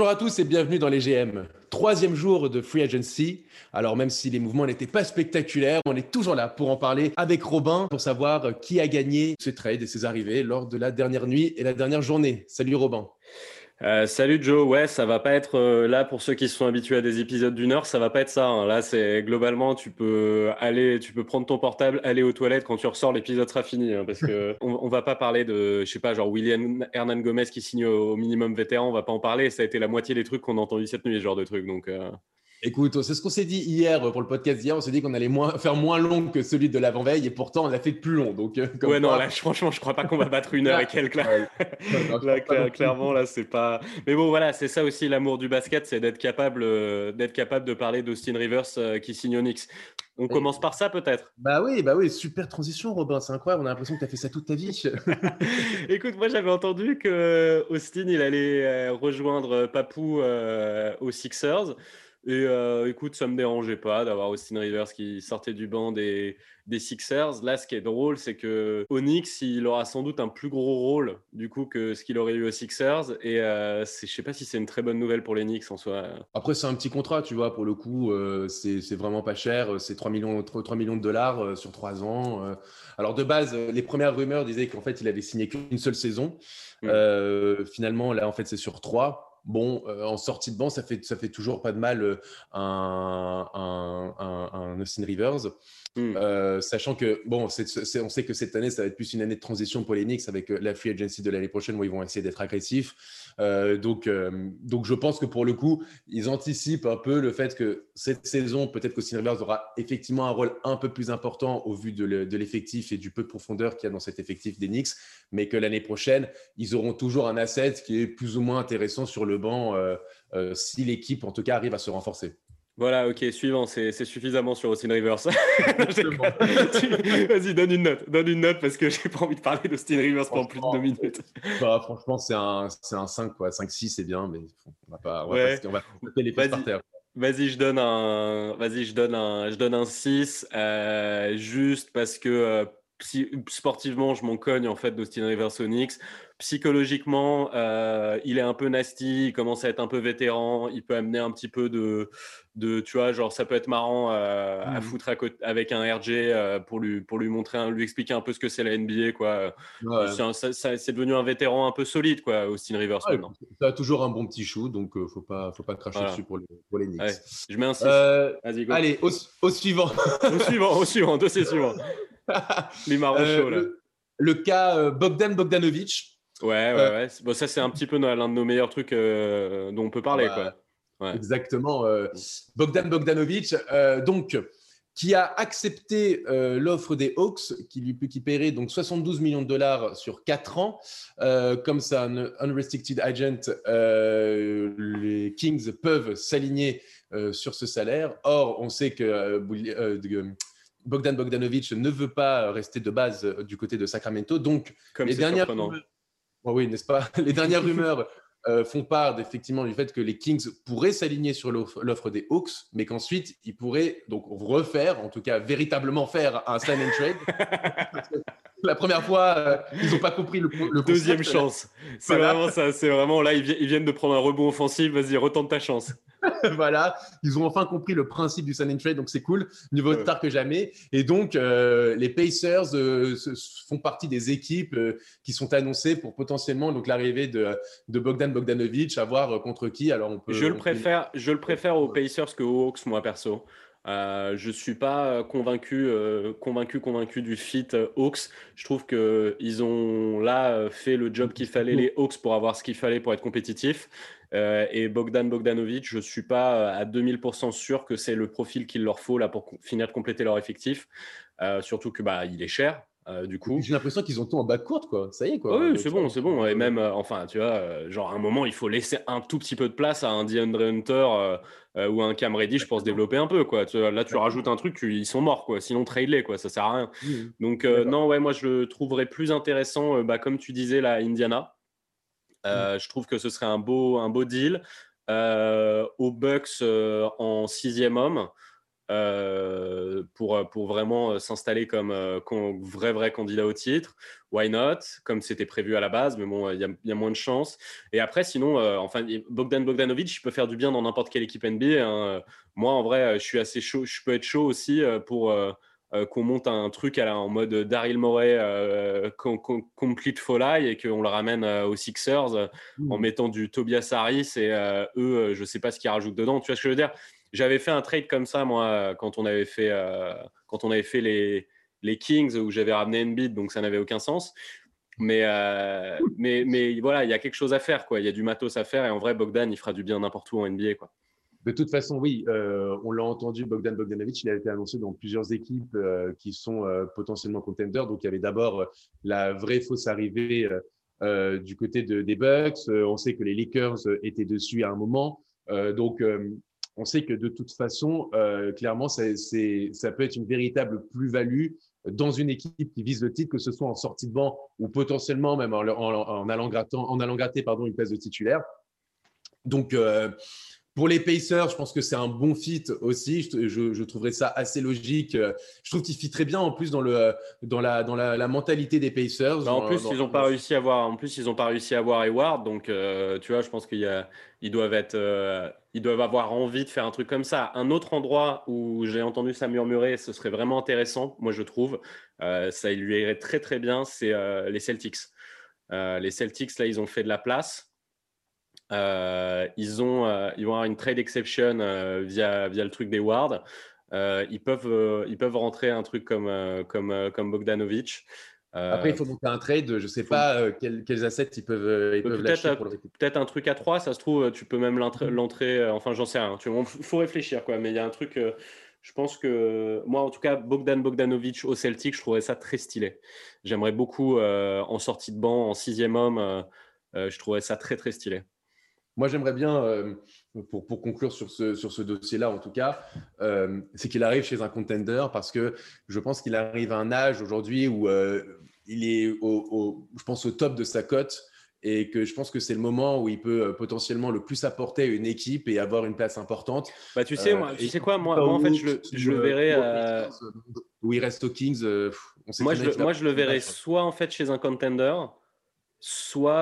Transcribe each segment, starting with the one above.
Bonjour à tous et bienvenue dans les GM. Troisième jour de Free Agency. Alors même si les mouvements n'étaient pas spectaculaires, on est toujours là pour en parler avec Robin pour savoir qui a gagné ce trade et ses arrivées lors de la dernière nuit et la dernière journée. Salut Robin. Euh, salut Joe, ouais, ça va pas être euh, là pour ceux qui sont habitués à des épisodes d'une heure, ça va pas être ça. Hein. Là, c'est globalement, tu peux aller, tu peux prendre ton portable, aller aux toilettes quand tu ressors, l'épisode sera fini, hein, parce que on, va pas parler de, je sais pas, genre William Hernan Gomez qui signe au, minimum vétéran, on va pas en parler. Ça a été la moitié des trucs qu'on a entendu cette nuit, ce genre de trucs, donc. Euh... Écoute, c'est ce qu'on s'est dit hier pour le podcast d'hier. On s'est dit qu'on allait moins, faire moins long que celui de l'avant-veille et pourtant on a fait plus long. Donc, euh, ouais, non, là, franchement, je crois pas qu'on va battre une heure et quelques. Là, clairement, là, c'est pas. Mais bon, voilà, c'est ça aussi l'amour du basket, c'est d'être capable, euh, d'être capable de parler d'Austin Rivers euh, qui signe Onyx. On commence par ça peut-être. Bah oui, bah oui, super transition, Robin. C'est incroyable. On a l'impression que tu as fait ça toute ta vie. Écoute, moi j'avais entendu que Austin il allait rejoindre Papou aux Sixers. Et euh, écoute, ça me dérangeait pas d'avoir Austin Rivers qui sortait du banc des, des Sixers. Là, ce qui est drôle, c'est que Onyx, il aura sans doute un plus gros rôle du coup que ce qu'il aurait eu aux Sixers. Et euh, je sais pas si c'est une très bonne nouvelle pour les Knicks en soi. Après, c'est un petit contrat, tu vois, pour le coup, euh, c'est vraiment pas cher. C'est 3 millions, 3 millions de dollars euh, sur 3 ans. Euh. Alors, de base, les premières rumeurs disaient qu'en fait, il avait signé qu'une seule saison. Mm. finalement, là, en fait, c'est sur 3 bon, euh, en sortie de banc, ça fait, ça fait toujours pas de mal euh, un, un, un, Austin Rivers. Hmm. Euh, sachant que, bon, on sait que cette année, ça va être plus une année de transition pour les Knicks avec la free agency de l'année prochaine où ils vont essayer d'être agressifs. Donc, donc, je pense que pour le coup, ils anticipent un peu le fait que cette saison, peut-être qu'Austin Rivers aura effectivement un rôle un peu plus important au vu de l'effectif et du peu de profondeur qu'il y a dans cet effectif des Knicks, mais que l'année prochaine, ils auront toujours un asset qui est plus ou moins intéressant sur le banc euh, euh, si l'équipe, en tout cas, arrive à se renforcer. Voilà, ok, suivant, c'est suffisamment sur Austin Rivers. Vas-y, donne une note, donne une note parce que j'ai pas envie de parler d'Austin Rivers pendant plus de deux minutes. Bah, franchement, c'est un, un 5, quoi. 5-6, c'est bien, mais on va pas, on va, on va les par terre. Vas-y, je donne un, vas-y, je donne un, je donne un 6, euh, juste parce que sportivement, je m'en cogne en fait d'Austin Rivers Onyx. Psychologiquement, euh, il est un peu nasty, il commence à être un peu vétéran, il peut amener un petit peu de, de tu vois, genre ça peut être marrant euh, à mmh. foutre à côté, avec un RG euh, pour lui pour lui montrer, lui expliquer un peu ce que c'est la NBA quoi. C'est devenu un vétéran un peu solide quoi, Austin Rivers ouais, maintenant. as toujours un bon petit chou, donc faut pas faut pas cracher dessus pour les, pour les Knicks. je mets un 6. Allez, au, au, suivant. au suivant, au suivant, dossier suivant. Les marrons chauds, là. Le, cas Bogdan Bogdanovic. Ouais, ouais, ouais. Bon, ça, c'est un petit peu l'un de nos meilleurs trucs euh, dont on peut parler. quoi. Ouais. Exactement. Euh, Bogdan Bogdanovic, euh, donc, qui a accepté l'offre des Hawks, qui lui, qui paierait donc 72 millions de dollars sur 4 ans. comme ça, un unrestricted agent, les Kings peuvent s'aligner sur ce salaire. Or, on sait que Bogdan Bogdanovic ne veut pas rester de base du côté de Sacramento. Donc, comme les dernières oui, n'est-ce pas? Les dernières rumeurs euh, font part effectivement du fait que les Kings pourraient s'aligner sur l'offre des Hawks, mais qu'ensuite ils pourraient donc refaire, en tout cas véritablement faire un sign and trade. la première fois, euh, ils n'ont pas compris le, le deuxième chance. C'est vraiment ça. C'est vraiment là, ils viennent de prendre un rebond offensif. Vas-y, retente ta chance. voilà, ils ont enfin compris le principe du sign and trade, donc c'est cool, niveau tard que jamais. Et donc, euh, les Pacers euh, font partie des équipes qui sont annoncées pour potentiellement donc l'arrivée de, de, Bogdan Bogdanovic, à voir contre qui. Alors on peut. Je le préfère, je le préfère aux Pacers que aux Hawks, moi perso. Euh, je suis pas convaincu, convaincu, convaincu du fit Hawks. Je trouve que ils ont là fait le job qu'il fallait les Hawks pour avoir ce qu'il fallait pour être compétitif. Euh, et Bogdan Bogdanovic, je ne suis pas à 2000% sûr que c'est le profil qu'il leur faut là pour finir de compléter leur effectif. Euh, surtout que bah, il est cher. Euh, du coup, j'ai l'impression qu'ils ont tout en bas courte, quoi. Ça y est, quoi. oui, c'est bon, c'est bon. Et même, enfin, tu vois, genre à un moment, il faut laisser un tout petit peu de place à un DeAndre Hunter ou un Cam Reddish pour se développer un peu, quoi. là, tu rajoutes un truc, ils sont morts, quoi. Sinon, trade-les, quoi. Ça sert à rien. Donc, non, ouais, moi, je le trouverais plus intéressant, bah, comme tu disais, la Indiana. Euh, je trouve que ce serait un beau, un beau deal. Euh, aux Bucks euh, en sixième homme. Pour, pour vraiment s'installer comme, vrai, vrai candidat au titre. Why not? Comme c'était prévu à la base, mais bon, il y, a moins de chance. Et après, sinon, enfin, Bogdan Bogdanovic, il peut faire du bien dans n'importe quelle équipe NBA. Hein. Moi, en vrai, je suis assez chaud. Je peux être chaud aussi pour euh, qu'on monte un truc en mode Daryl Morey euh, complete folly et qu'on le ramène euh, aux Sixers en mmh. mettant du Tobias Harris et eux, je sais pas ce qu'ils rajoutent dedans. Tu vois ce que je veux dire? J'avais fait un trade comme ça moi quand on avait fait quand on avait fait les les Kings où j'avais ramené Embiid donc ça n'avait aucun sens. Mais, mais, mais voilà, il y a quelque chose à faire. Quoi. Il y a du matos à faire. Et en vrai, Bogdan, il fera du bien n'importe où en NBA. Quoi. De toute façon, oui, euh, on l'a entendu, Bogdan Bogdanovic, il a été annoncé dans plusieurs équipes euh, qui sont euh, potentiellement contenders. Donc, il y avait d'abord la vraie fausse arrivée du côté de, des Bucks. on sait que les Lakers étaient dessus à un moment. donc, on sait que de toute façon, clairement, ça, peut être une véritable plus-value dans une équipe qui vise le titre, que ce soit en sortie de banc ou potentiellement même en, allant, gratter une place de titulaire. Donc, pour les Pacers, je pense que c'est un bon fit aussi. Je, trouverais ça assez logique. Je trouve qu'il fit très bien en plus dans, le, dans, la, dans la, mentalité des Pacers. Bah, en plus, ils n'ont pas réussi à avoir. En plus, ils ont pas réussi à avoir Hayward. Donc, euh, tu vois, je pense qu'ils doivent être. Euh, ils doivent avoir envie de faire un truc comme ça. Un autre endroit où j'ai entendu ça murmurer, ce serait vraiment intéressant, moi je trouve. Euh, ça lui irait très très bien, c'est les Celtics. les Celtics, là, ils ont fait de la place. Euh, ils, ont, euh, ils vont avoir une trade exception euh, via, via le truc des Wards. ils, peuvent, ils peuvent rentrer un truc comme, comme, comme Bogdanovic. Après, il faut monter un trade. Je ne sais pas quels, quels, assets ils peuvent, ils peuvent lâcher Peut-être un truc à 3, ça se trouve, tu peux même l'entrer. enfin, j'en sais rien. Il faut réfléchir, quoi. Mais il y a un truc. je pense que moi, en tout cas, Bogdan Bogdanovic au Celtic, je trouverais ça très stylé. J'aimerais beaucoup en sortie de banc, en sixième homme. je trouverais ça très, très stylé. Moi, j'aimerais bien, euh, pour, pour, conclure sur ce, sur ce dossier-là, en tout cas, euh, c'est qu'il arrive chez un contender parce que je pense qu'il arrive à un âge aujourd'hui où euh, il est, au, je pense, au top de sa cote et que je pense que c'est le moment où il peut potentiellement le plus apporter à une équipe et avoir une place importante. Bah, tu sais, moi, tu sais quoi, moi, moi, en fait, je le, je le verrai. Où il reste aux Kings. On moi, je, moi, je le verrai soit en fait chez un contender soit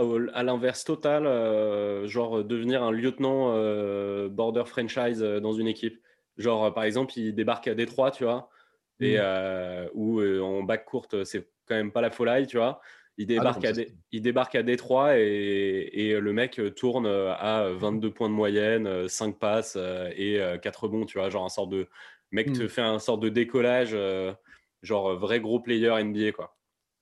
euh, à, l'inverse total, euh, genre devenir un lieutenant euh, border franchise dans une équipe. Genre, par exemple, il débarque à Détroit, tu vois, et mmh. où en bac courte, c'est quand même pas la folie, tu vois. Il ah débarque, à, il débarque à Détroit et, et, le mec tourne à 22 points de moyenne, 5 passes et 4 bons, tu vois. Genre, un sort de mec te mmh. fait un sort de décollage, genre vrai gros player NBA, quoi.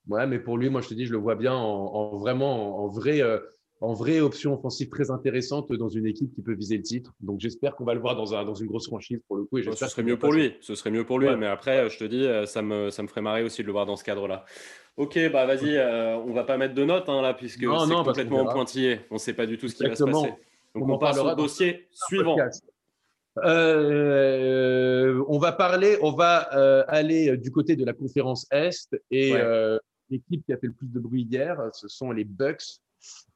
Ouais, mais pour lui, moi, je te dis, je le vois bien en, vraiment en, vrai, euh, en vraie option offensive très intéressante dans une équipe qui peut viser le titre. Donc, j'espère qu'on va le voir dans, un, dans une grosse franchise pour le coup. Et ce serait mieux pour lui. Ce serait mieux pour lui. Mais après, je te dis, euh, ça me, ça me ferait marrer aussi de le voir dans ce cadre-là. Ok, bah vas-y, euh, on va pas mettre de notes hein, là, puisque c'est complètement pointillé. On ne sait pas du tout ce qui va se passer. Donc, on, passe au dossier suivant. on va parler, on va aller du côté de la conférence Est et l'équipe qui a fait le plus de bruit hier, ce sont les Bucks,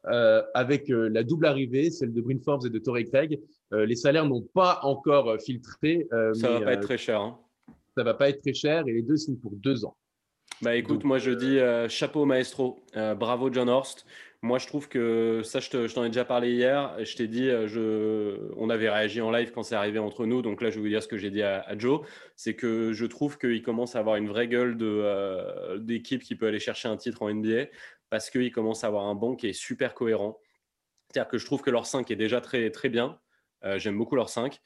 euh, avec euh, la double arrivée, celle de Bryn Forbes et de Torrey Craig. Euh, les salaires n'ont pas encore filtré. ça va pas être très cher. Hein. Ça va pas être très cher et les deux signent pour deux ans. Bah écoute, moi je dis chapeau maestro, bravo John Horst. Moi, je trouve que ça, je t'en ai déjà parlé hier. Je t'ai dit, euh, on avait réagi en live quand c'est arrivé entre nous. Donc là, je vais vous dire ce que j'ai dit à, Joe. C'est que je trouve qu'il commence à avoir une vraie gueule euh, d'équipe qui peut aller chercher un titre en NBA parce qu'il commence à avoir un banc qui est super cohérent. C'est-à-dire que je trouve que leur 5 est déjà très, très bien. Euh, j'aime beaucoup leur 5.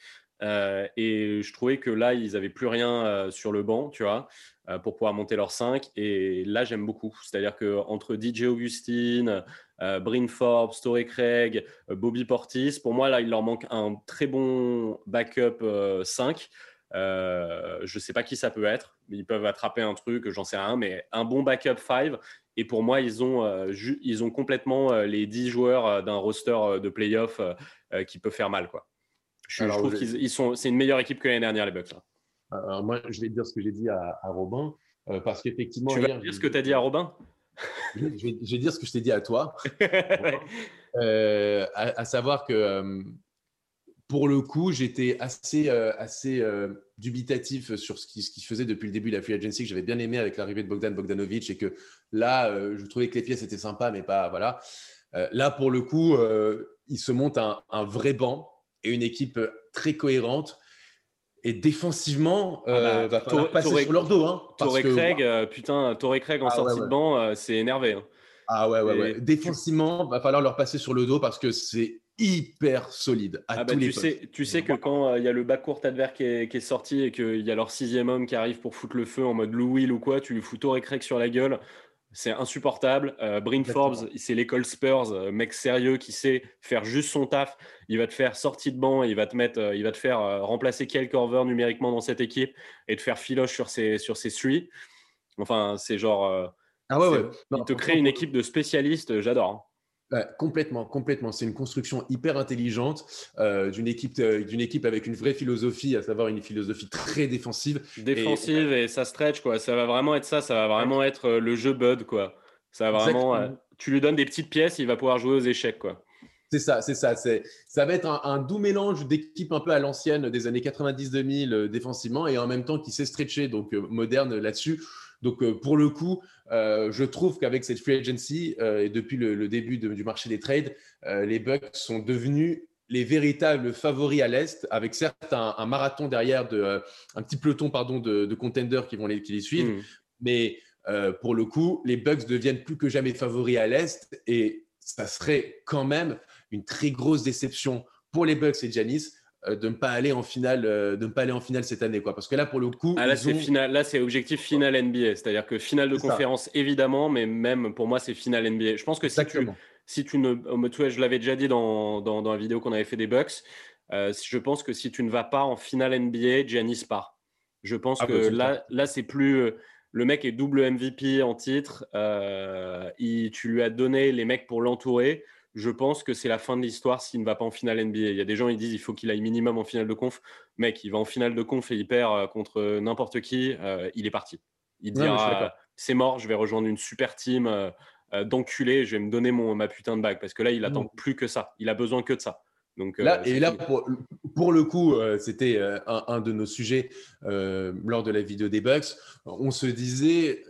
Euh, et je trouvais que là, ils n'avaient plus rien euh, sur le banc, tu vois, euh, pour pouvoir monter leur 5. Et là, j'aime beaucoup. C'est-à-dire qu'entre DJ Augustine, Bryn Forbes, Story Craig, Bobby Portis, pour moi, là, il leur manque un très bon backup 5. je ne sais pas qui ça peut être. Ils peuvent attraper un truc, j'en sais rien, mais un bon backup 5. Et pour moi, ils ont, ils ont complètement les 10 joueurs d'un roster de playoff qui peut faire mal. Quoi. Je, trouve qu'ils sont, c'est une meilleure équipe que l'année dernière, les Bucks. Alors moi, je vais dire ce que j'ai dit à, Robin, euh, parce qu'effectivement. Tu vas dire ce que tu as dit à Robin? Je vais, dire ce que je t'ai dit à toi, euh, à, savoir que euh, pour le coup, j'étais assez, assez dubitatif sur ce qu'il ce qui faisait depuis le début de la free agency, que j'avais bien aimé avec l'arrivée de Bogdan Bogdanovic et que là, je trouvais que les pièces étaient sympas, mais pas. Voilà. là, pour le coup, il se monte un, un, vrai banc et une équipe très cohérente. Et défensivement, ah bah, va falloir passer sur leur dos. Hein, Torrey Craig, putain, Torrey Craig en ah sortie de banc, c'est énervé. Hein. Ah ouais, ouais, ouais. Défensivement, va falloir leur passer sur le dos parce que c'est hyper solide à ah bah, tu sais, tu sais que quand euh, il y a le backcourt adverse qui est, qui est sorti et qu'il y a leur sixième homme qui arrive pour foutre le feu en mode Lou Will ou quoi, tu lui fous Torrey Craig sur la gueule. C'est insupportable. Euh, Bryn Forbes, c'est l'école Spurs, euh, mec sérieux qui sait faire juste son taf. Il va te faire sortie de banc, il va te mettre, il va te faire remplacer Kyle Corver numériquement dans cette équipe et te faire filoche sur ses sur ses three. Enfin, c'est genre. ah ouais, ouais. il te crée une équipe de spécialistes. J'adore. Hein complètement, complètement. C'est une construction hyper intelligente euh, d'une équipe, euh, d'une équipe avec une vraie philosophie, à savoir une philosophie très défensive. Défensive et, ça stretch quoi. Ça va vraiment être ça. Ça va vraiment être euh, le jeu Bud quoi. Ça va vraiment. tu lui donnes des petites pièces, il va pouvoir jouer aux échecs quoi. C'est ça, c'est ça. C'est, ça va être un, doux mélange d'équipes un peu à l'ancienne des années 90-2000 défensivement et en même temps qui sait stretcher, donc moderne là-dessus. Donc, euh, pour le coup, euh, je trouve qu'avec cette free agency euh, et depuis le, début du marché des trades, les Bucks sont devenus les véritables favoris à l'Est, avec certes un, marathon derrière, de, un petit peloton pardon, de, contenders qui vont les, qui les suivre. Hmm. Mais pour le coup, les Bucks deviennent plus que jamais favoris à l'Est et ça serait quand même une très grosse déception pour les Bucks et euh, de ne pas aller en finale, euh, de ne pas aller en finale cette année, quoi. Parce que là, pour le coup, ah, là, c'est là, c'est objectif final NBA, c'est-à-dire que finale de conférence évidemment, mais même pour moi, c'est finale NBA. Je pense que si tu, si tu ne, je l'avais déjà dit dans, dans, dans, la vidéo qu'on avait fait des Bucks, euh, je pense que si tu ne vas pas en finale NBA, Giannis part. Je pense ah, que bah, là, là, c'est plus le mec est double MVP en titre. il, tu lui as donné les mecs pour l'entourer je pense que c'est la fin de l'histoire s'il ne va pas en finale NBA. Il y a des gens qui disent il faut qu'il aille minimum en finale de conf. Mec, il va en finale de conf et il perd euh, contre n'importe qui. Euh, il est parti. Il dira c'est mort, je vais rejoindre une super team euh, d'enculés, je vais me donner mon, ma putain de bague. Parce que là, il attend plus que ça. Il a besoin que de ça. Donc, là, et là, pour, le coup, c'était un, de nos sujets lors de la vidéo des Bucks. On se disait,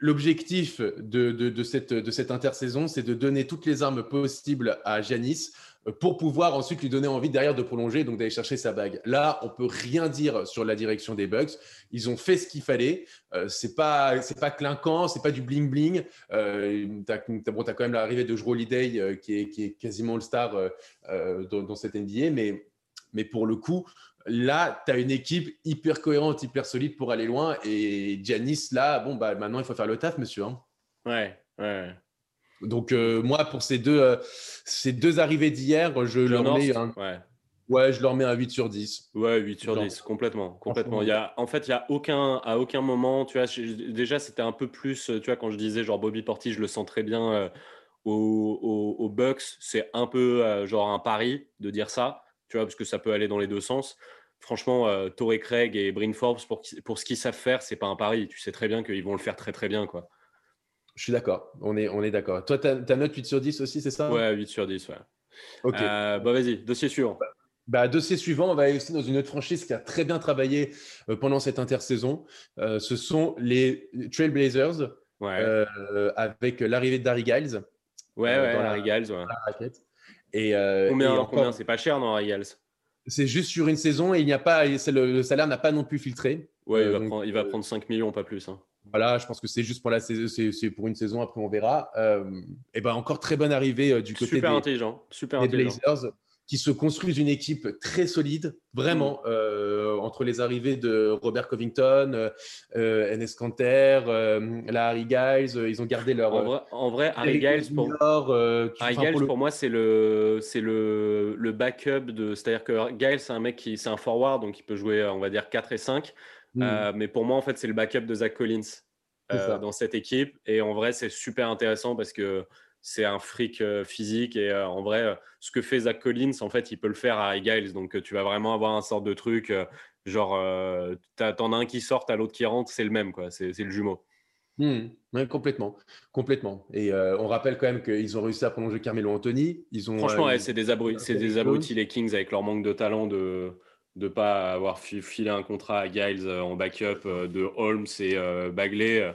L'objectif de, cette, intersaison, c'est de donner toutes les armes possibles à Janis euh, pour pouvoir ensuite lui donner envie derrière de prolonger, donc d'aller chercher sa bague. Là, on peut rien dire sur la direction des Bucks. Ils ont fait ce qu'il fallait. Euh, c'est pas c'est pas clinquant, c'est pas du bling bling. Euh, tu as, quand même l'arrivée de Jrue Holiday euh, qui, est, quasiment le star dans, dans, cette NBA, mais pour le coup, là, tu as une équipe hyper cohérente, hyper solide pour aller loin. Et Giannis, là, bon, bah, maintenant, il faut faire le taf, monsieur. Hein. Ouais, ouais. Donc, euh, moi, pour ces deux, euh, ces deux arrivées d'hier, je leur mets un... ouais. ouais. je leur mets un 8 sur 10. Ouais, 8 sur 10, complètement. complètement. Il y a, en fait, il y a aucun, à aucun moment, tu vois, déjà, c'était un peu plus, tu vois, quand je disais, genre, Bobby Portis, je le sens très bien euh, aux, Bucks, c'est un peu, genre, un pari de dire ça, tu vois, parce que ça peut aller dans les deux sens franchement, euh, Torrey Craig et Bryn Forbes, pour, pour ce qu'ils savent faire, c'est pas un pari. Tu sais très bien qu'ils vont le faire très très bien. quoi. Je suis d'accord, on est, on est d'accord. Toi, ta, note 8 sur 10 aussi, c'est ça? Ouais, 8 sur 10, ouais. Ok. Euh, bah vas-y, dossier suivant. Bah, bah, dossier suivant, on va aller aussi dans une autre franchise qui a très bien travaillé euh, pendant cette intersaison. Euh, ce sont les Trailblazers ouais. avec l'arrivée de Darry Giles. Ouais, ouais, Larry Giles, ouais. Et, combien, combien? C'est pas cher, non, Harry Giles? C'est juste sur une saison et il n'y a pas, le, salaire n'a pas non plus filtré. Ouais, il, va euh, prendre, il va prendre 5 millions, pas plus. Hein. Voilà, je pense que c'est juste pour la c'est pour une saison. Après, on verra. Euh, et ben encore très bonne arrivée euh, du côté super intelligent, super intelligent. Blazers qui se construisent une équipe très solide, vraiment, mm. euh, entre les arrivées de Robert Covington, euh, euh Enes Kanter, euh, la Harry Giles, ils ont gardé leur. En vrai, Harry Giles, pour, Harry Giles, pour, moi, c'est le, c'est le, le backup de. C'est-à-dire que Giles, c'est un mec qui, c'est un forward, donc il peut jouer, on va dire, 4 et 5. Mm. mais pour moi, en fait, c'est le backup de Zach Collins dans cette équipe. Et en vrai, c'est super intéressant parce que c'est un fric euh, physique. Et euh, en vrai, euh, ce que fait Zach Collins, en fait, il peut le faire à Giles. Donc, tu vas vraiment avoir un sort de truc. genre, t'en as un qui sort, t'as l'autre qui rentre, c'est le même, quoi. C'est le jumeau. Hmm. complètement, complètement. Et on rappelle quand même qu'ils ont réussi à prolonger Carmelo Anthony. Ils ont, Franchement, c'est des, abrutis, des abrutis les Kings avec leur manque de talent de de pas avoir filé un contrat à Giles en backup de Holmes et Bagley.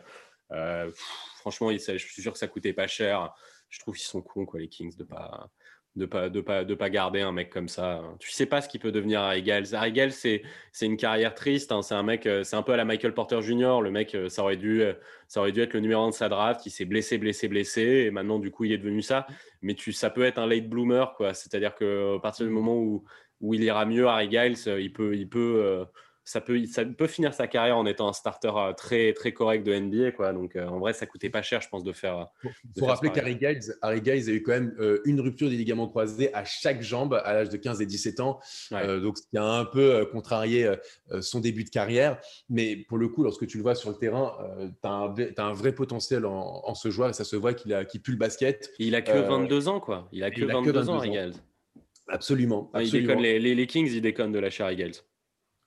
franchement, je suis sûr que ça coûtait pas cher. Je trouve qu'ils sont cons, quoi, les Kings, de pas de pas de pas de pas garder un mec comme ça. Tu sais pas ce qu'il peut devenir Harry Giles. Harry Giles, c'est c'est une carrière triste. Hein. C'est un mec, euh, c'est un peu à la Michael Porter Jr. Le mec, euh, ça aurait dû euh, ça aurait dû être le numéro un de sa draft. Il s'est blessé, blessé, blessé, et maintenant du coup il est devenu ça. Mais tu, ça peut être un late bloomer, quoi. C'est-à-dire que à partir du moment où où il ira mieux, Harry Giles, il peut il peut ça peut, ça peut finir sa carrière en étant un starter euh, très, très correct de NBA. Quoi. Donc, euh, en vrai, ça coûtait pas cher, je pense, de faire. Il faut rappeler qu'Harry Giles, Harry Giles a eu quand même euh, une rupture des ligaments croisés à chaque jambe à l'âge de 15 et 17 ans. donc, ce qui a un peu contrarié son début de carrière. Mais pour le coup, lorsque tu le vois sur le terrain, tu as, un vrai potentiel en, ce joueur et ça se voit qu'il qu pue le basket. il a que 22 ans, quoi. Il a que, 22, ans, Harry Giles. Absolument. absolument. les, les, Kings, ils déconnent de lâcher Harry Giles.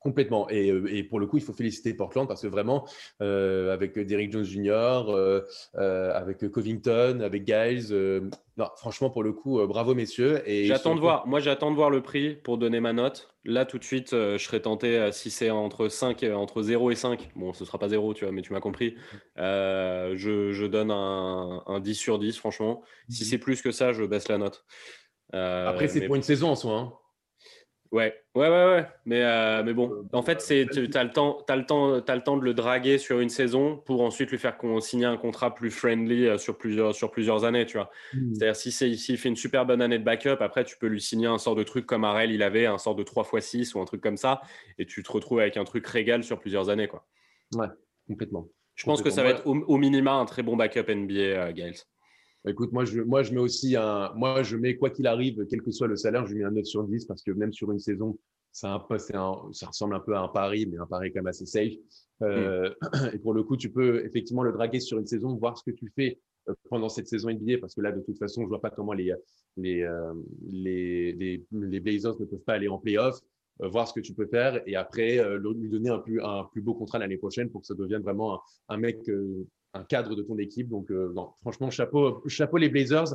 Complètement. Euh, et, pour le coup, il faut féliciter Portland parce que vraiment, euh, avec Derrick Jones Jr., euh, avec Covington, avec Giles, non, franchement, pour le coup, bravo messieurs. J'attends de voir. Moi, j'attends de voir le prix pour donner ma note. Là, tout de suite, je serais tenté, si c'est entre 5, entre 0 et 5, bon, ce sera pas 0, tu vois, mais tu m'as compris. Je, donne un, un, 10 sur 10, franchement. Si mhm. c'est plus que ça, je baisse la note. Après, c'est pour une saison en soi. Hein. Ouais, ouais, ouais, ouais. Mais, euh, mais bon, en fait, c'est, tu as le, temps, as, le temps, as le temps de le draguer sur une saison pour ensuite lui faire signer un contrat plus friendly euh, sur plusieurs, sur plusieurs années, tu vois. Hmm. C'est-à-dire, si c'est, s'il fait une super bonne année de backup, après, tu peux lui signer un sort de truc comme Arel, il avait, un sort de 3x6 ou un truc comme ça, et tu te retrouves avec un truc régal sur plusieurs années, quoi. Ouais, complètement. Je pense que ça va être au, minima un très bon backup NBA, euh, Giles. Bah, écoute, moi je, moi, je mets aussi un. Moi, je mets, quoi qu'il arrive, quel que soit le salaire, je mets un 9 sur 10 parce que même sur une saison, ça, ça ressemble un peu à un pari, mais un pari quand même assez safe. Euh. Et pour le coup, tu peux effectivement le draguer sur une saison, voir ce que tu fais euh, pendant cette saison NBA parce que là, de toute façon, je vois pas comment les, les, euh, les, les, Blazers ne peuvent pas aller en playoff. voir ce que tu peux faire et après lui donner un plus, un plus beau contrat l'année prochaine pour que ça devienne vraiment un mec un cadre de ton équipe. Donc, euh, non, franchement, chapeau, chapeau les Blazers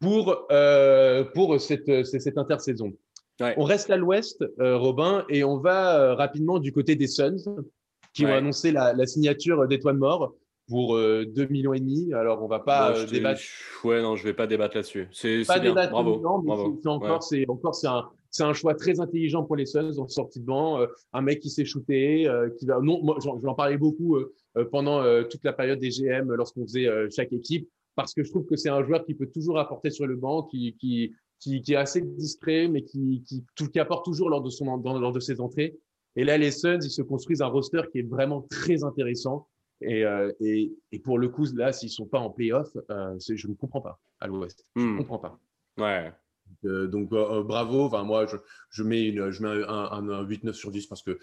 pour, euh, pour cette, cette intersaison. On reste à l'ouest, euh, Robin, et on va rapidement du côté des Suns qui ont annoncé la, signature d'Étoile Mort pour 2 millions et demi. Alors, on va pas débattre. Ouais, non, je vais pas débattre là-dessus. C'est bien. Bravo. Bravo. C'est encore, c'est encore, c'est un, c'est un choix très intelligent pour les Suns en sortie de banc. un mec qui s'est shooté, qui va. Non, moi, j'en parlais beaucoup euh, pendant euh, toute la période des GM lorsqu'on faisait euh, chaque équipe, parce que je trouve que c'est un joueur qui peut toujours apporter sur le banc, qui, qui, qui, qui est assez discret, mais qui, qui, qui apporte toujours lors de, son, dans, lors de ses entrées. Et là, les Suns, ils se construisent un roster qui est vraiment très intéressant. Et, et, et pour le coup, là, s'ils sont pas en playoff, euh, je ne comprends pas à l'Ouest. Je ne hmm. comprends pas. Ouais, euh, donc euh, euh, bravo. Enfin, moi, je, je mets, une, je mets un, un, 8-9 sur 10 parce que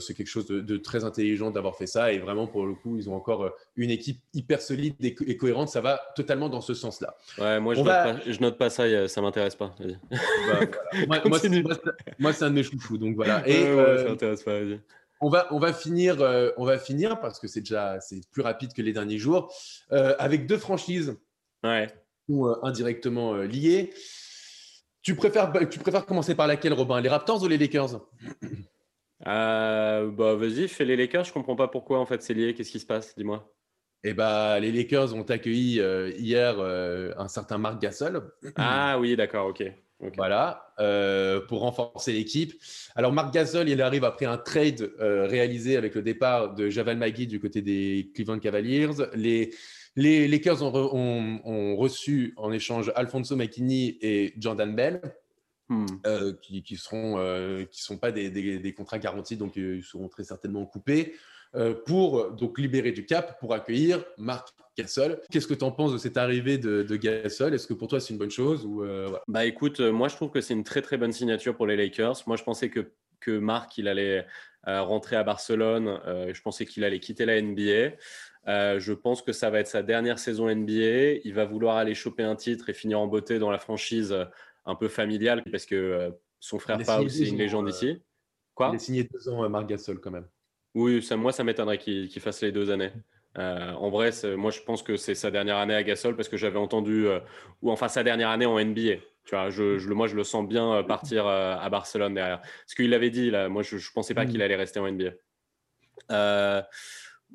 c'est quelque chose de, très intelligent d'avoir fait ça. Et vraiment, pour le coup, ils ont encore une équipe hyper solide et, cohérente. Ça va totalement dans ce sens-là. Ouais, moi, je, note pas, je note pas ça. Ça m'intéresse pas. Bah, moi, moi c'est un de mes chouchous. Donc voilà. Et, ça m'intéresse pas. On va, on va finir, on va finir parce que c'est déjà plus rapide que les derniers jours avec deux franchises ouais. ou indirectement liées. Tu préfères, bah, tu préfères commencer par laquelle, Robin? Les Raptors ou les Lakers? Euh, bah, Vas-y, fais les Lakers. Je comprends pas pourquoi en fait c'est lié. Qu'est-ce qui se passe Dis-moi. Eh bah, les Lakers ont accueilli euh, hier euh, un certain Marc Gasol. Ah oui, d'accord, ok. Voilà, pour renforcer l'équipe. Alors, Marc Gasol, il arrive après un trade réalisé avec le départ de Javal Magui du côté des Cleveland Cavaliers. Les, les Lakers ont, reçu en échange Alfonso McKinney et Jordan Bell. Hmm. Euh, qui, qui seront euh, qui sont pas des, contrats garantis donc euh, ils seront très certainement coupés pour donc libérer du cap pour accueillir Marc Gasol. Qu'est-ce que tu en penses de cette arrivée de, de Gasol? Est-ce que pour toi c'est une bonne chose ou Bah écoute, moi je trouve que c'est une très très bonne signature pour les Lakers. Moi je pensais que que Marc il allait rentrer à Barcelone. je pensais qu'il allait quitter la NBA. Euh, je pense que ça va être sa dernière saison NBA. Il va vouloir aller choper un titre et finir en beauté dans la franchise euh, un peu familiale parce que euh, son frère Paul, c'est une légende ici. Quoi? Il a signé deux ans Marc Gasol quand même. Oui, ça, moi, ça m'étonnerait qu'il fasse les deux années. en vrai, moi, je pense que c'est sa dernière année à Gasol parce que j'avais entendu, ou enfin sa dernière année en NBA. Tu vois, je, moi, je le sens bien partir à Barcelone derrière. Ce qu'il avait dit, là, moi, je ne pensais pas qu'il mm. allait rester en NBA.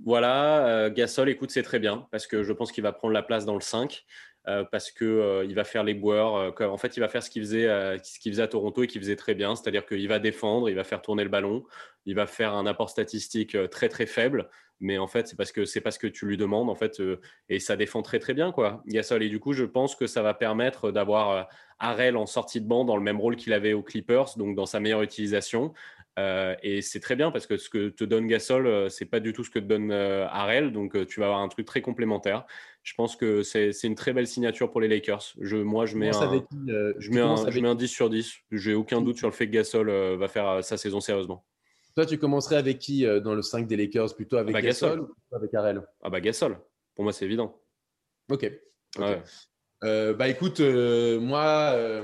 voilà, Gasol, écoute, c'est très bien parce que je pense qu'il va prendre la place dans le 5. Euh, parce que euh, il va faire les boueurs. Euh, en fait, il va faire ce qu'il faisait, ce qu'il faisait à Toronto et qu'il faisait très bien, c'est-à-dire qu'il va défendre, il va faire tourner le ballon, il va faire un apport statistique très très faible, mais en fait, c'est parce que c'est parce que tu lui demandes en fait, et ça défend très très bien quoi, Gasol. Et du coup, je pense que ça va permettre d'avoir Harrell en sortie de banc dans le même rôle qu'il avait aux Clippers, donc dans sa meilleure utilisation. et c'est très bien parce que ce que te donne Gasol, c'est pas du tout ce que te donne Harrell, donc tu vas avoir un truc très complémentaire je pense que c'est une très belle signature pour les Lakers. Je, moi, je mets, un, euh, je, mets un, je mets un 10 sur 10. J'ai aucun doute sur le fait que Gasol euh, va faire euh, sa saison sérieusement. Toi, tu commencerais avec qui dans le 5 des Lakers? Plutôt avec bah, Gasol, ou avec Arel Ah bah Gasol. Pour moi, c'est évident. Ok. bah écoute, moi,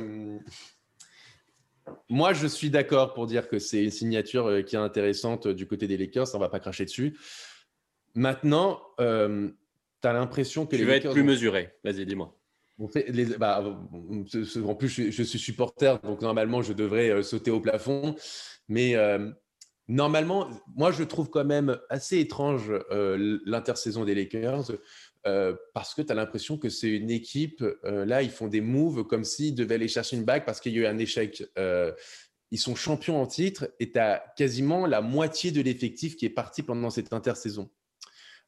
moi, je suis d'accord pour dire que c'est une signature qui est intéressante du côté des Lakers. On va pas cracher dessus. Maintenant, tu as l'impression que tu vas être plus mesuré. Vas-y, dis-moi. Bah, en plus, je, suis supporter, donc normalement, je devrais euh, sauter au plafond. Mais euh, normalement, moi, je trouve quand même assez étrange euh, l'intersaison des Lakers parce que tu as l'impression que c'est une équipe. là, ils font des moves comme s'ils devaient aller chercher une bague parce qu'il y a eu un échec. ils sont champions en titre et tu as quasiment la moitié de l'effectif qui est parti pendant cette intersaison.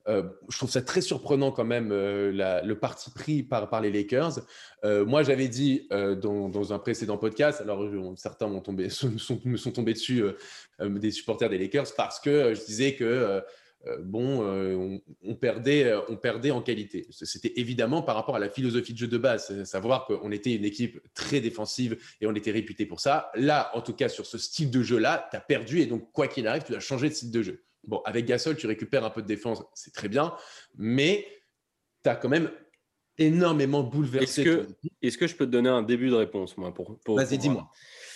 Euh, je trouve ça très surprenant quand même euh, le parti pris par, les Lakers. Euh, moi, j'avais dit dans, un précédent podcast, alors certains m'ont tombé, me sont tombés dessus, des supporters des Lakers, parce que je disais que bon, on, perdait, on perdait en qualité. C'était évidemment par rapport à la philosophie de jeu de base, savoir qu'on était une équipe très défensive et on était réputé pour ça. Là, en tout cas, sur ce style de jeu-là, tu as perdu et donc, quoi qu'il arrive, tu dois changer de style de jeu. Bon, avec Gasol, tu récupères un peu de défense, c'est très bien, mais tu as quand même énormément bouleversé. Est-ce que, je peux te donner un début de réponse, moi pour, Vas-y, dis-moi.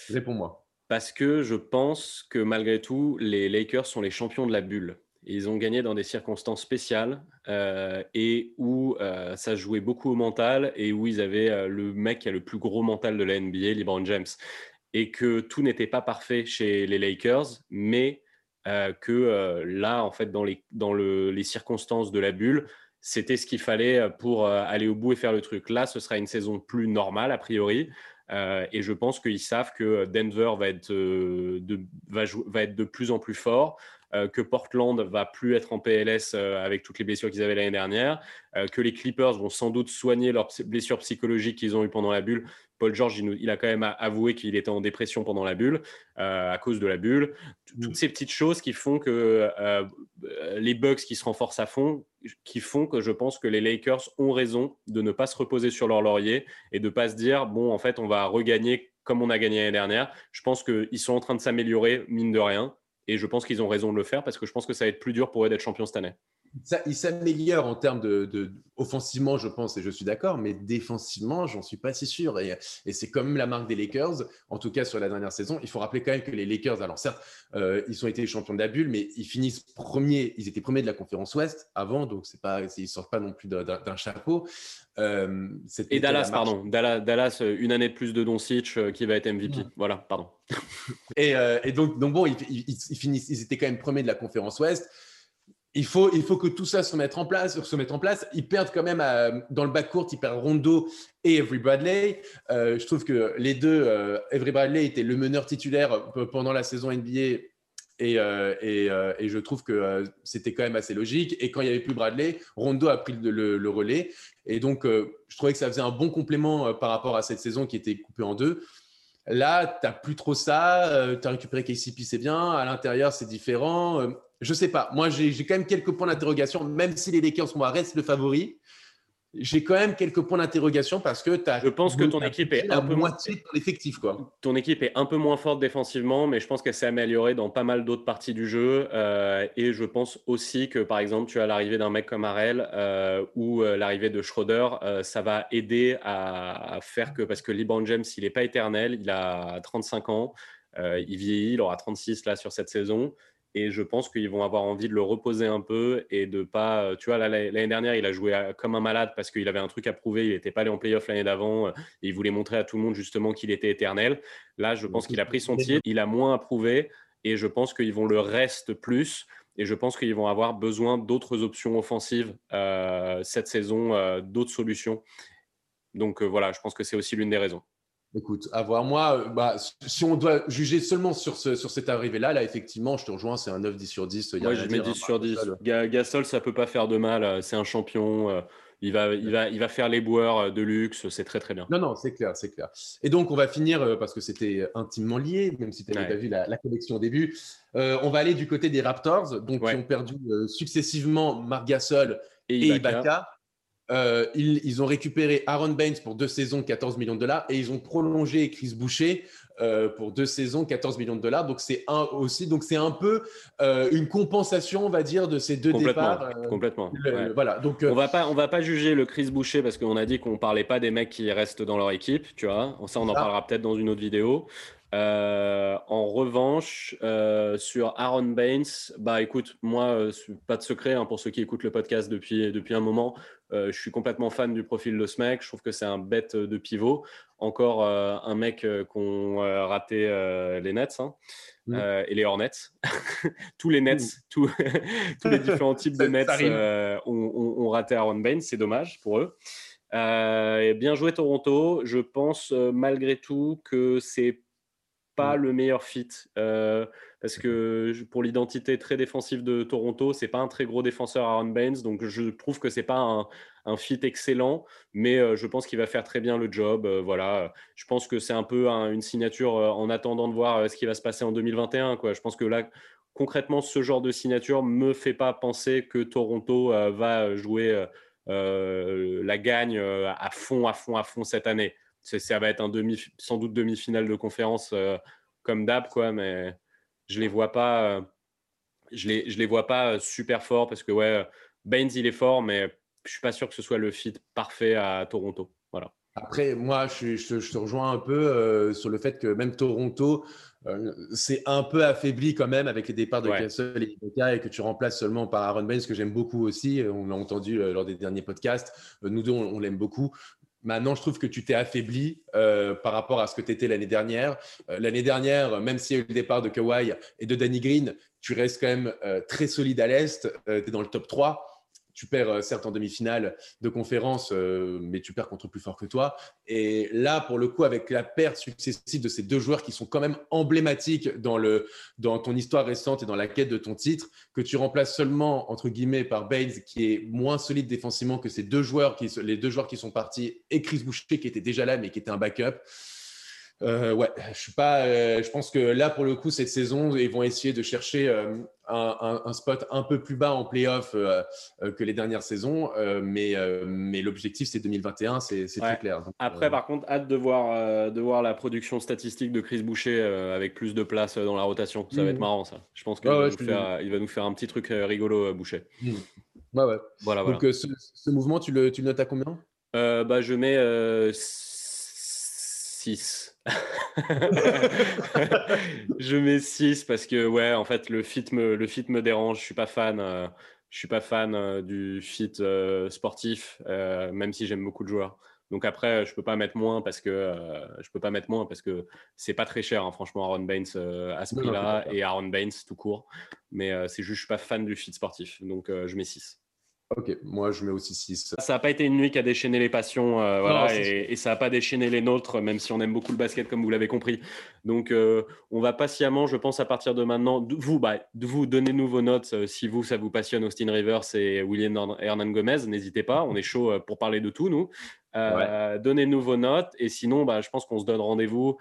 Réponds-moi. Parce que je pense que malgré tout, les Lakers sont les champions de la bulle. Ils ont gagné dans des circonstances spéciales euh, et où euh, ça jouait beaucoup au mental et où ils avaient euh, le mec qui a le plus gros mental de la NBA, LeBron James. Et que tout n'était pas parfait chez les Lakers, mais euh, que euh, là, en fait, dans les, dans les circonstances de la bulle, c'était ce qu'il fallait euh, pour aller au bout et faire le truc. Là, ce sera une saison plus normale, a priori. et je pense qu'ils savent que Denver va être, de, va, va être de plus en plus fort, que Portland va plus être en PLS avec toutes les blessures qu'ils avaient l'année dernière, que les Clippers vont sans doute soigner leurs blessures psychologiques qu'ils ont eues pendant la bulle Paul George, il, a quand même avoué qu'il était en dépression pendant la bulle, euh, à cause de la bulle. Toutes mm. ces petites choses qui font que euh, les Bucks qui se renforcent à fond, qui font que je pense que les Lakers ont raison de ne pas se reposer sur leur laurier et de ne pas se dire, bon, en fait, on va regagner comme on a gagné l'année dernière. Je pense qu'ils sont en train de s'améliorer, mine de rien. Et je pense qu'ils ont raison de le faire parce que je pense que ça va être plus dur pour eux d'être champion cette année il s'améliore en termes de, offensivement, je pense, et je suis d'accord, mais défensivement, j'en suis pas si sûr. Et, c'est quand même la marque des Lakers, en tout cas sur la dernière saison. Il faut rappeler quand même que les Lakers, alors certes, euh, ils ont été champions de la bulle, mais ils finissent premiers, ils étaient premiers de la conférence Ouest avant, donc c'est pas, ils sortent pas non plus d'un chapeau. Euh, et Dallas, pardon, Dallas, une année de plus de Doncic euh, qui va être MVP. Voilà, pardon. et, donc, donc bon, ils, finissent, ils étaient quand même premiers de la conférence Ouest il faut, il faut que tout ça se mette en place. Se mette en place. Ils perdent quand même dans le bas court, ils perdent Rondo et Avery Bradley. Euh, je trouve que les deux, euh, Avery Bradley était le meneur titulaire pendant la saison NBA et, euh, et, je trouve que c'était quand même assez logique. Et quand il n'y avait plus Bradley, Rondo a pris le, relais. Et donc, je trouvais que ça faisait un bon complément par rapport à cette saison qui était coupée en deux. Là, tu n'as plus trop ça. tu as récupéré KCP, c'est bien. À l'intérieur, c'est différent je sais pas. Moi, j'ai quand même quelques points d'interrogation, même si les Lakers sont restent le favori. J'ai quand même quelques points d'interrogation parce que tu as. Je pense que ton équipe est un peu moitié de ton effectif, quoi. Ton équipe est un peu moins forte défensivement, mais je pense qu'elle s'est améliorée dans pas mal d'autres parties du jeu. Euh, et je pense aussi que, par exemple, tu as l'arrivée d'un mec comme Arel euh, ou euh, l'arrivée de Schroeder, ça va aider à, faire que, parce que LeBron James, il n'est pas éternel, il a 35 ans, il vieillit, il aura 36 là sur cette saison Et je pense qu'ils vont avoir envie de le reposer un peu et de pas. Tu vois, l'année dernière, il a joué comme un malade parce qu'il avait un truc à prouver. Il n'était pas allé en playoff l'année d'avant. Et il voulait montrer à tout le monde justement qu'il était éternel. Là, je pense qu'il a pris son titre. Il a moins à prouver. Et je pense qu'ils vont le reste plus. Et je pense qu'ils vont avoir besoin d'autres options offensives euh, cette saison, euh, d'autres solutions. Donc euh, voilà, je pense que c'est aussi l'une des raisons. Écoute, à voir. Moi, bah, si on doit juger seulement sur, ce, sur cette arrivée-là, là, effectivement, je te rejoins, c'est un 9, 10 sur 10. Moi, je mets 10 sur 10. Gasol, ça peut pas faire de mal. C'est un champion. Il va, il, va, il va faire les boueurs de luxe, c'est très très bien. Non, non, c'est clair, c'est clair. Et donc, on va finir, parce que c'était intimement lié, même si tu n'avais pas vu la, la, connexion au début. on va aller du côté des Raptors, donc qui ont perdu successivement Marc Gasol et, et Ibaka. Euh, ils, ont récupéré Aaron Baines pour deux saisons, 14 millions de dollars, et ils ont prolongé Chris Boucher euh, pour deux saisons, 14 millions de dollars. Donc c'est un aussi, donc c'est un peu euh, une compensation, on va dire, de ces deux départs. complètement. Voilà. Donc on va pas, on va pas juger le Chris Boucher parce qu'on a dit qu'on parlait pas des mecs qui restent dans leur équipe, tu vois. Ça, on en parlera peut-être dans une autre vidéo. Euh, en revanche, euh, sur Aaron Baines, bah écoute, moi, euh, pas de secret hein, pour ceux qui écoutent le podcast depuis, depuis un moment. Je suis complètement fan du profil de ce mec. Je trouve que c'est un bête de pivot. Encore un mec qu'ont raté les Nets hein, mmh. et les Hornets. tous les Nets, mmh. tous, tous les différents types de Nets ont, raté Aaron Baines. C'est dommage pour eux. bien joué Toronto. Je pense malgré tout que c'est pas le meilleur fit euh, parce que pour l'identité très défensive de Toronto, c'est pas un très gros défenseur Aaron Baines, donc je trouve que c'est pas un, un, fit excellent, mais euh, je pense qu'il va faire très bien le job. Euh, voilà, je pense que c'est un peu une signature en attendant de voir ce qui va se passer en 2021. Quoi. Je pense que là, concrètement, ce genre de signature me fait pas penser que Toronto va jouer la gagne à fond, à fond, à fond cette année ça va être un demi, sans doute demi-finale de conférence euh, comme d'hab, quoi, mais je les vois pas, euh, je les, je les vois pas euh, super forts parce que ouais, Baines il est fort, mais je suis pas sûr que ce soit le fit parfait à Toronto. Voilà. Après, moi, je, je, te rejoins un peu sur le fait que même Toronto, c'est un peu affaibli quand même avec les départs de Castle et et que tu remplaces seulement par Aaron Baines, que j'aime beaucoup aussi. On l'a entendu lors des derniers podcasts. nous deux, on l'aime beaucoup. Maintenant, je trouve que tu t'es affaibli euh, par rapport à ce que tu étais l'année dernière. Euh, l'année dernière, même s'il y a eu le départ de Kawhi et de Danny Green, tu restes quand même euh, très solide à l'Est. tu es dans le top 3 tu perds euh, certes en demi-finale de conférence, euh, mais tu perds contre plus fort que toi. Et là, pour le coup, avec la perte successive de ces deux joueurs qui sont quand même emblématiques dans, le, dans ton histoire récente et dans la quête de ton titre, que tu remplaces seulement, entre guillemets, par Baines, qui est moins solide défensivement que ces deux joueurs, qui, les deux joueurs qui sont partis, et Chris Boucher, qui était déjà là, mais qui était un backup. Euh, ouais, je suis pas. Euh, je pense que là, pour le coup, cette saison, ils vont essayer de chercher euh, un, spot un peu plus bas en playoff que les dernières saisons, mais mais l'objectif c'est 2021, c'est très clair. Après, par contre, hâte de voir de voir la production statistique de Chris Boucher avec plus de place dans la rotation. Ça va être mmh. marrant, ça. Je pense qu'il va, nous faire un petit truc rigolo, Boucher. Mmh. Ouais, ouais. Voilà, Donc, ce, mouvement, tu le, tu le notes à combien? Bah, Je mets 6. je mets 6 parce que ouais, en fait, le fit me, le fit me dérange. Je suis pas fan. Euh, je suis pas fan euh, du fit euh, sportif, même si j'aime beaucoup de joueurs. Donc après, je peux pas mettre moins parce que je peux pas mettre moins parce que c'est pas très cher, hein, franchement, Aaron Baines à ce prix-là et Aaron Baines tout court. Mais c'est juste, je suis pas fan du fit sportif, donc je mets 6. Ok, moi je mets aussi 6. Ça n'a pas été une nuit qui a déchaîné les passions, euh, voilà, et, ça n'a pas déchaîné les nôtres, même si on aime beaucoup le basket, comme vous l'avez compris. Donc euh, on va patiemment, je pense, à partir de maintenant, vous, bah, vous donnez-nous vos notes euh, si vous, ça vous passionne, Austin Rivers et William Hernan Gomez, n'hésitez pas, on est chaud pour parler de tout, nous. Donnez-nous vos notes, et sinon, bah, je pense qu'on se donne rendez-vous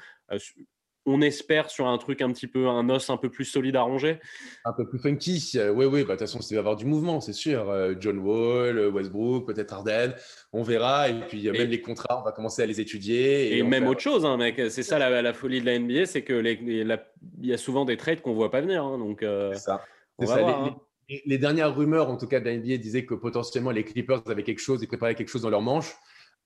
on espère sur un truc un petit peu, un os un peu plus solide à ronger. Un peu plus funky. Oui, oui, bah, de toute façon, il va y avoir du mouvement, c'est sûr. Euh, John Wall, euh, Westbrook, peut-être Harden, on verra. Et puis, même les contrats, on va commencer à les étudier. Et, même autre chose, hein, mec. C'est ça la, folie de la NBA, c'est que il y a souvent des trades qu'on voit pas venir. Hein, donc, euh, ça. Hein. les, dernières rumeurs, en tout cas, de la NBA disaient que potentiellement les Clippers avaient quelque chose, ils préparaient quelque chose dans leur manche.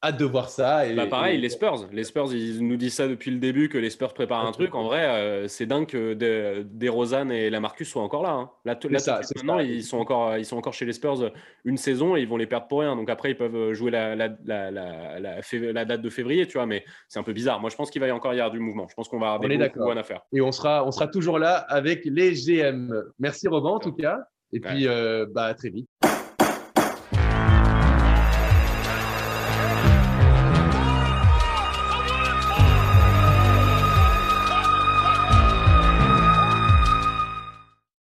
Hâte de voir ça. Et, bah pareil, les Spurs. Les Spurs, ils nous disent ça depuis le début que les Spurs préparent un truc. En vrai, euh, c'est dingue que des, Rosanne et la Marcus soient encore là. Hein. Là, maintenant, ils, sont encore, ils sont encore chez les Spurs une saison et ils vont les perdre pour rien. Donc après, ils peuvent jouer la, la, la, la date de février, tu vois, mais c'est un peu bizarre. Moi, je pense qu'il va y encore y avoir du mouvement. Je pense qu'on va avoir des à faire. Et on sera, on sera toujours là avec les GM. Merci Robin, en tout cas. Et puis, euh, bah, à très vite.